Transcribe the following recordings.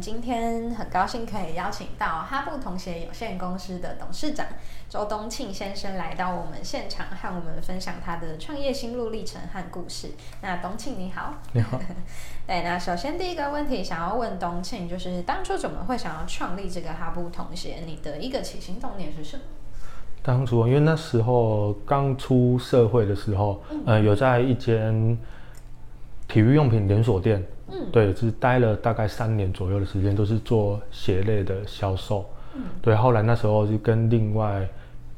今天很高兴可以邀请到哈布童鞋有限公司的董事长周东庆先生来到我们现场，和我们分享他的创业心路历程和故事。那东庆你好，你好。对，那首先第一个问题想要问东庆，就是当初怎么会想要创立这个哈布童鞋？你的一个起心动念是什么？当初因为那时候刚出社会的时候，嗯、呃，有在一间体育用品连锁店。嗯，对，就是待了大概三年左右的时间，都是做鞋类的销售。嗯，对，后来那时候就跟另外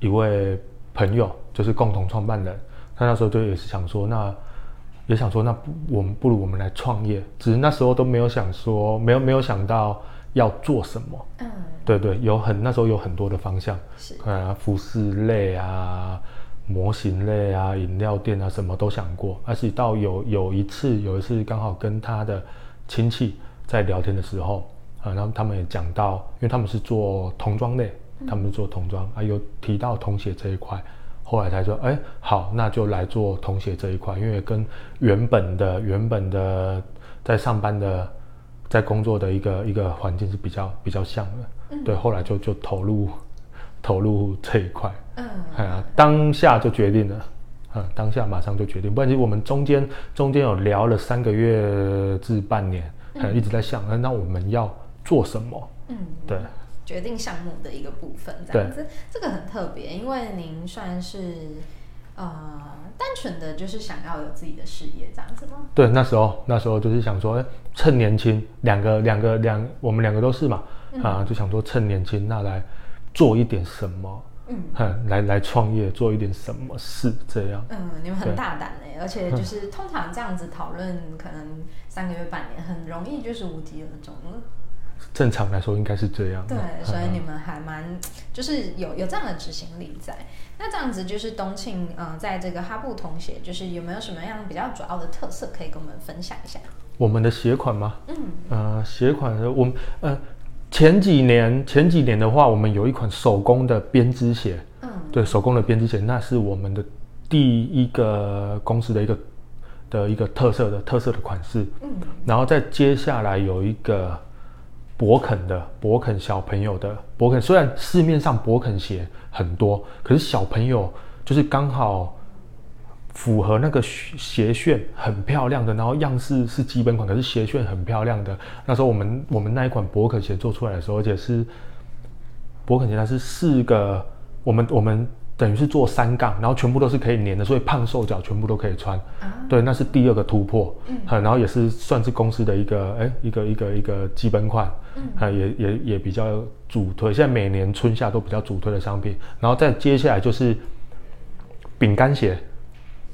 一位朋友，就是共同创办人，他那时候就也是想说，那也想说，那我们不如我们来创业，只是那时候都没有想说，没有没有想到要做什么。嗯，对对，有很那时候有很多的方向，是啊，服饰类啊。模型类啊，饮料店啊，什么都想过。而且到有有一次，有一次刚好跟他的亲戚在聊天的时候，啊，然后他们也讲到，因为他们是做童装类，他们是做童装啊，有提到童鞋这一块，后来才说，哎，好，那就来做童鞋这一块，因为跟原本的原本的在上班的在工作的一个一个环境是比较比较像的，对，后来就就投入。投入这一块，嗯，啊，当下就决定了，啊，当下马上就决定，不然其实我们中间中间有聊了三个月至半年，嗯，一直在想，那我们要做什么？嗯，对，决定项目的一个部分，这样子，这个很特别，因为您算是呃单纯的就是想要有自己的事业这样子吗？对，那时候那时候就是想说，趁年轻，两个两个两，我们两个都是嘛，啊，就想说趁年轻那来。做一点什么，嗯，来来创业，做一点什么事，这样。嗯，你们很大胆哎，而且就是通常这样子讨论，可能三个月、半年，很容易就是无疾而终了。正常来说应该是这样。对，所以你们还蛮就是有有这样的执行力在。那这样子就是东庆，嗯、呃，在这个哈布童鞋，就是有没有什么样比较主要的特色可以跟我们分享一下？我们的鞋款吗？嗯，呃，鞋款我们呃。前几年，前几年的话，我们有一款手工的编织鞋，嗯，对，手工的编织鞋，那是我们的第一个公司的一个的一个特色的特色的款式，嗯，然后再接下来有一个勃肯的勃肯小朋友的勃肯，虽然市面上勃肯鞋很多，可是小朋友就是刚好。符合那个鞋楦很漂亮的，然后样式是基本款，可是鞋楦很漂亮的。那时候我们我们那一款勃肯鞋做出来的时候，而且是勃肯鞋，它是四个，我们我们等于是做三杠，然后全部都是可以粘的，所以胖瘦脚全部都可以穿。啊、对，那是第二个突破。嗯，然后也是算是公司的一个哎一个一个一个基本款。嗯，也也也比较主推，现在每年春夏都比较主推的商品。然后再接下来就是饼干鞋。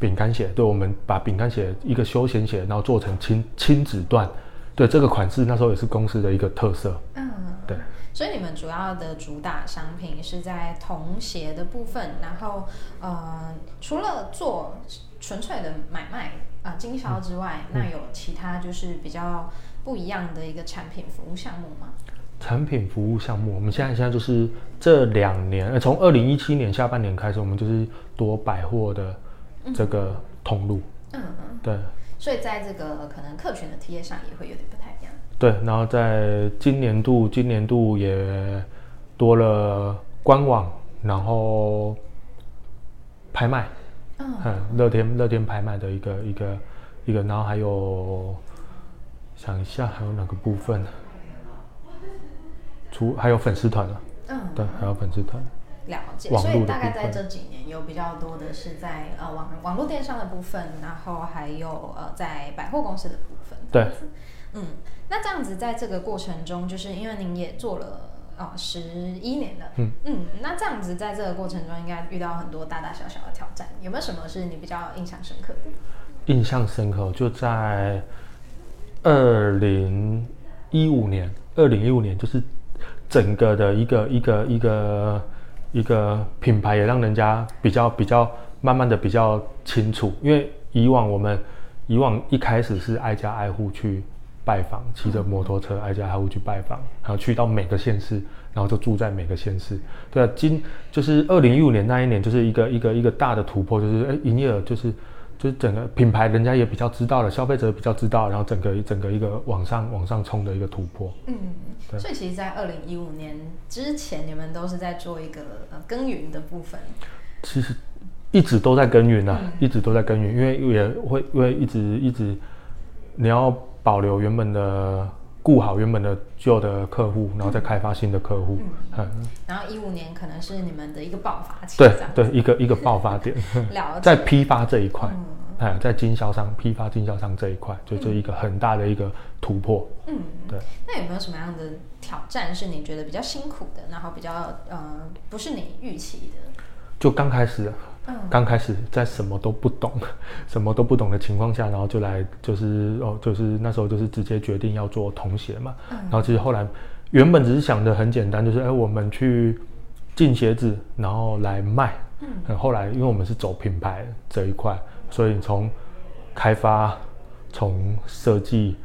饼干鞋，对，我们把饼干鞋一个休闲鞋，然后做成亲亲子段，对，这个款式那时候也是公司的一个特色。嗯，对。所以你们主要的主打商品是在童鞋的部分，然后呃，除了做纯粹的买卖啊、呃、经销之外，嗯、那有其他就是比较不一样的一个产品服务项目吗？产品服务项目，我们现在现在就是这两年，呃，从二零一七年下半年开始，我们就是多百货的。这个通路，嗯嗯，对，所以在这个可能客群的体验上也会有点不太一样。对，然后在今年度，今年度也多了官网，然后拍卖，嗯，乐天乐天拍卖的一个一个一个，然后还有想一下还有哪个部分？除还有粉丝团了，嗯，对，还有粉丝团。了解，所以大概在这几年有比较多的是在呃网网络电商的部分，然后还有呃在百货公司的部分。对，嗯，那这样子在这个过程中，就是因为您也做了啊十一年了，嗯嗯，那这样子在这个过程中，应该遇到很多大大小小的挑战，有没有什么是你比较印象深刻的？印象深刻就在二零一五年，二零一五年就是整个的一个一个一个。一个一个品牌也让人家比较比较慢慢的比较清楚，因为以往我们以往一开始是挨家挨户去拜访，骑着摩托车挨家挨户去拜访，然后去到每个县市，然后就住在每个县市。对啊，今就是二零一五年那一年，就是一个一个一个大的突破，就是哎，营业额就是。就是整个品牌，人家也比较知道了，消费者也比较知道，然后整个整个一个往上往上冲的一个突破。嗯，所以其实，在二零一五年之前，你们都是在做一个呃耕耘的部分。其实一直都在耕耘啊，嗯、一直都在耕耘，因为也会因为一直一直你要保留原本的。顾好原本的旧的客户，然后再开发新的客户。嗯，然后一五年可能是你们的一个爆发期。对对，一个一个爆发点。了解。在批发这一块，哎，在经销商批发经销商这一块，就这一个很大的一个突破。嗯，对。那有没有什么样的挑战是你觉得比较辛苦的，然后比较呃不是你预期的？就刚开始。刚开始在什么都不懂，什么都不懂的情况下，然后就来就是哦，就是那时候就是直接决定要做童鞋嘛。嗯、然后其实后来原本只是想的很简单，就是哎，我们去进鞋子，然后来卖。嗯。后来因为我们是走品牌这一块，所以从开发、从设计、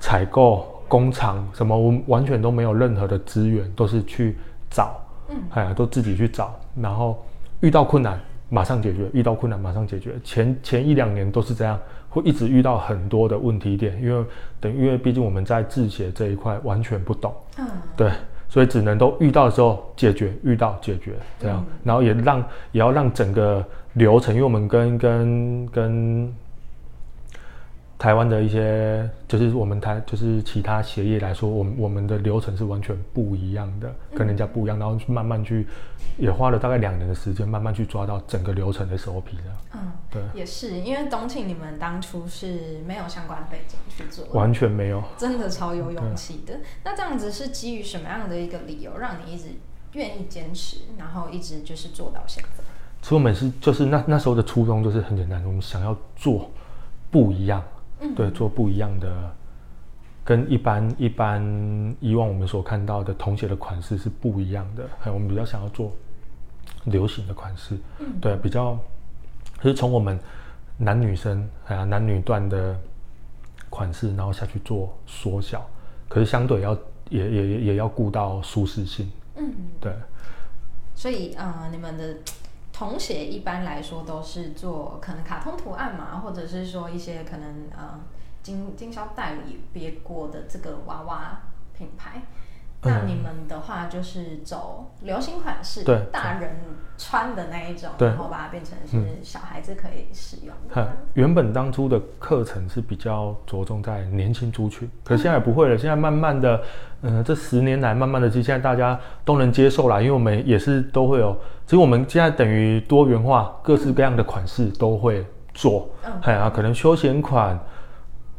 采购、工厂什么，我们完全都没有任何的资源，都是去找。嗯。哎呀，都自己去找，然后遇到困难。马上解决，遇到困难马上解决。前前一两年都是这样，会一直遇到很多的问题点，因为等因为毕竟我们在字写这一块完全不懂，嗯，对，所以只能都遇到的时候解决，遇到解决这样，嗯、然后也让也要让整个流程，因为我们跟跟跟。台湾的一些，就是我们台，就是其他协业来说，我们我们的流程是完全不一样的，跟人家不一样，然后慢慢去，也花了大概两年的时间，慢慢去抓到整个流程的 SOP 的。嗯，对，也是因为东庆你们当初是没有相关背景去做，完全没有，真的超有勇气的。那这样子是基于什么样的一个理由，让你一直愿意坚持，然后一直就是做到现在？其实我们是就是那那时候的初衷就是很简单，我们想要做不一样。对，做不一样的，跟一般一般以往我们所看到的童鞋的款式是不一样的。还有我们比较想要做流行的款式，对，比较就是从我们男女生啊男女段的款式，然后下去做缩小，可是相对要也也也要顾到舒适性。嗯，对。所以呃，你们的。童鞋一般来说都是做可能卡通图案嘛，或者是说一些可能呃经经销代理别过的这个娃娃品牌。那你们的话就是走流行款式，对，大人穿的那一种，然后把它变成是小孩子可以使用的。原本当初的课程是比较着重在年轻族群，可是现在不会了。现在慢慢的，嗯，这十年来慢慢的，其实现在大家都能接受啦，因为我们也是都会有。其实我们现在等于多元化，各式各样的款式都会做。嗯，哎呀，可能休闲款、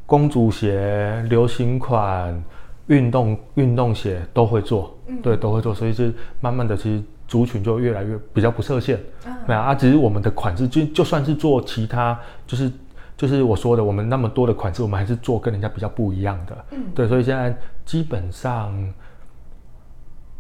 公主鞋、流行款。运动运动鞋都会做，嗯、对，都会做，所以是慢慢的，其实族群就越来越比较不设限。没有、嗯、啊，只是我们的款式就就算是做其他，就是就是我说的，我们那么多的款式，我们还是做跟人家比较不一样的。嗯，对，所以现在基本上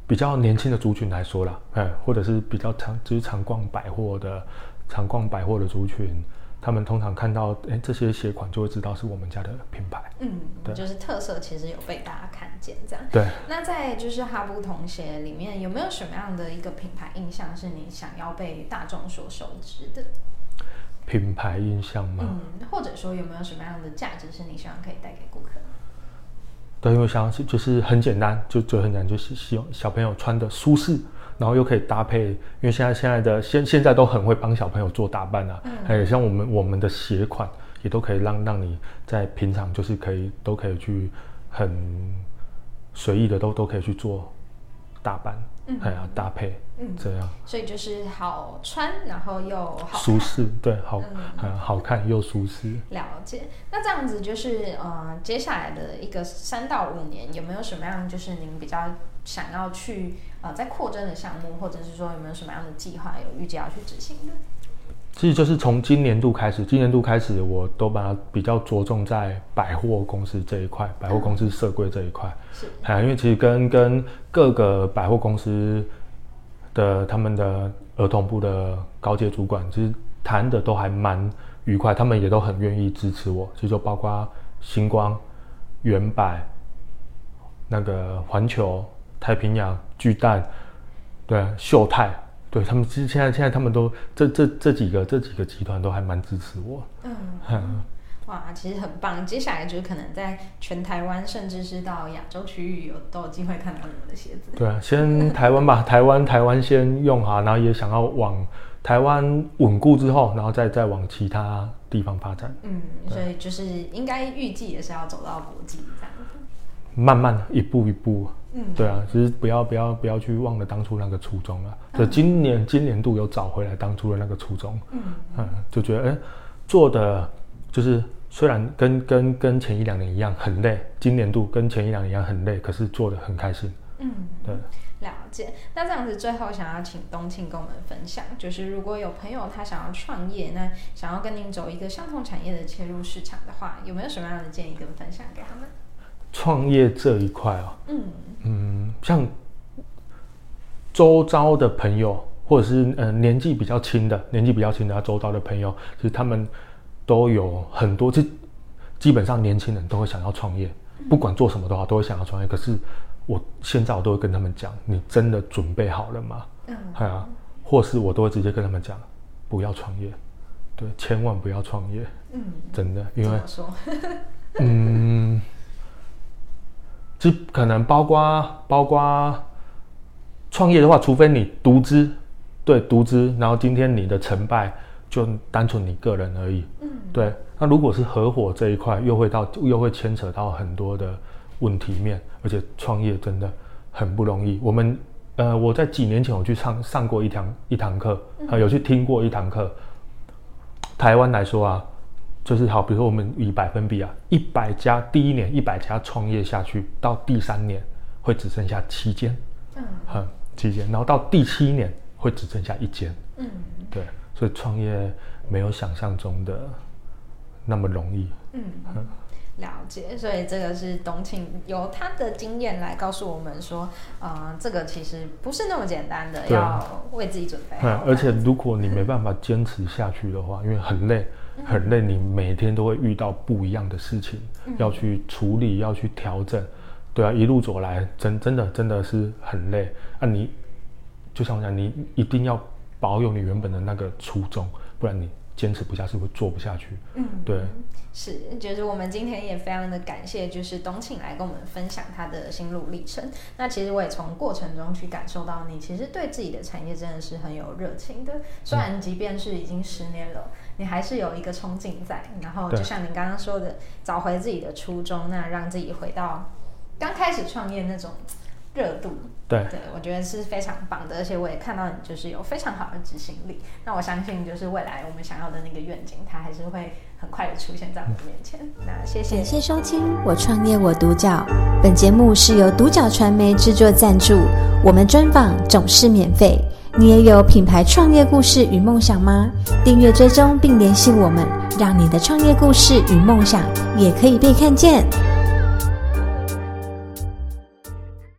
比较年轻的族群来说啦，哎，或者是比较常就是常逛百货的常逛百货的族群。他们通常看到哎这些鞋款，就会知道是我们家的品牌。嗯，对，就是特色其实有被大家看见这样。对。那在就是哈布童鞋里面，有没有什么样的一个品牌印象是你想要被大众所熟知的？品牌印象吗？嗯，或者说有没有什么样的价值是你希望可以带给顾客？对，因为想就是很简单，就就很简单，就是希望小朋友穿的舒适。然后又可以搭配，因为现在现在的现现在都很会帮小朋友做打扮啊，嗯、还有像我们我们的鞋款也都可以让让你在平常就是可以都可以去很随意的都都可以去做打扮，嗯，还要搭配，嗯，这样，所以就是好穿，然后又好舒适，对，好，嗯，好看又舒适。了解，那这样子就是呃，接下来的一个三到五年有没有什么样就是您比较想要去？呃，在扩增的项目，或者是说有没有什么样的计划有预计要去执行的？其实就是从今年度开始，今年度开始，我都把它比较着重在百货公司这一块，百货公司设柜这一块。是，啊，因为其实跟跟各个百货公司的他们的儿童部的高阶主管，其实谈的都还蛮愉快，他们也都很愿意支持我。其实就包括星光、原百、那个环球、太平洋、巨蛋，对，秀泰，对他们，其实现在现在他们都这这这几个这几个集团都还蛮支持我。嗯。嗯哇，其实很棒。接下来就是可能在全台湾，甚至是到亚洲区域有都有机会看到你们的鞋子。对啊，先台湾吧，台湾台湾先用哈，然后也想要往台湾稳固之后，然后再再往其他地方发展。嗯，所以就是应该预计也是要走到国际这样。慢慢一步一步。嗯，对啊，只是不要不要不要去忘了当初那个初衷了。就今年今年度有找回来当初的那个初衷。嗯嗯，就觉得哎，做的就是。虽然跟跟跟前一两年一样很累，今年度跟前一两年一样很累，可是做的很开心。嗯，对，了解。那这样子，最后想要请冬庆跟我们分享，就是如果有朋友他想要创业，那想要跟您走一个相同产业的切入市场的话，有没有什么样的建议跟分享给他们？创业这一块哦，嗯嗯，像周遭的朋友，或者是呃年纪比较轻的，年纪比较轻的他周遭的朋友，其实他们。都有很多，这基本上年轻人都会想要创业，不管做什么的话，都会想要创业。可是我现在我都会跟他们讲，你真的准备好了吗？嗯，啊，或是我都会直接跟他们讲，不要创业，对，千万不要创业。嗯，真的，因为嗯，这可能包括包括创业的话，除非你独资，对，独资，然后今天你的成败。就单纯你个人而已，嗯，对。那如果是合伙这一块，又会到又会牵扯到很多的问题面，而且创业真的很不容易。我们呃，我在几年前我去上上过一堂一堂课，呃，有去听过一堂课。台湾来说啊，就是好，比如说我们以百分比啊，一百家第一年一百家创业下去，到第三年会只剩下七间，嗯，七间，然后到第七年会只剩下一间，嗯，对。所以创业没有想象中的那么容易。嗯，了解。所以这个是董庆由他的经验来告诉我们说，呃，这个其实不是那么简单的，要为自己准备。嗯，而且如果你没办法坚持下去的话，因为很累，很累，你每天都会遇到不一样的事情要去处理，要去调整。对啊，一路走来，真真的真的是很累。啊，你就像我讲，你一定要。保有你原本的那个初衷，不然你坚持不下去，会做不下去。嗯，对，是，就是我们今天也非常的感谢，就是董庆来跟我们分享他的心路历程。那其实我也从过程中去感受到，你其实对自己的产业真的是很有热情的。虽然即便是已经十年了，你还是有一个憧憬在。然后就像您刚刚说的，找回自己的初衷，那让自己回到刚开始创业那种。热度，对对，我觉得是非常棒的，而且我也看到你就是有非常好的执行力。那我相信，就是未来我们想要的那个愿景，它还是会很快的出现在我们面前。那谢谢，感谢收听《我创业我独角》，本节目是由独角传媒制作赞助，我们专访总是免费。你也有品牌创业故事与梦想吗？订阅追踪并联系我们，让你的创业故事与梦想也可以被看见。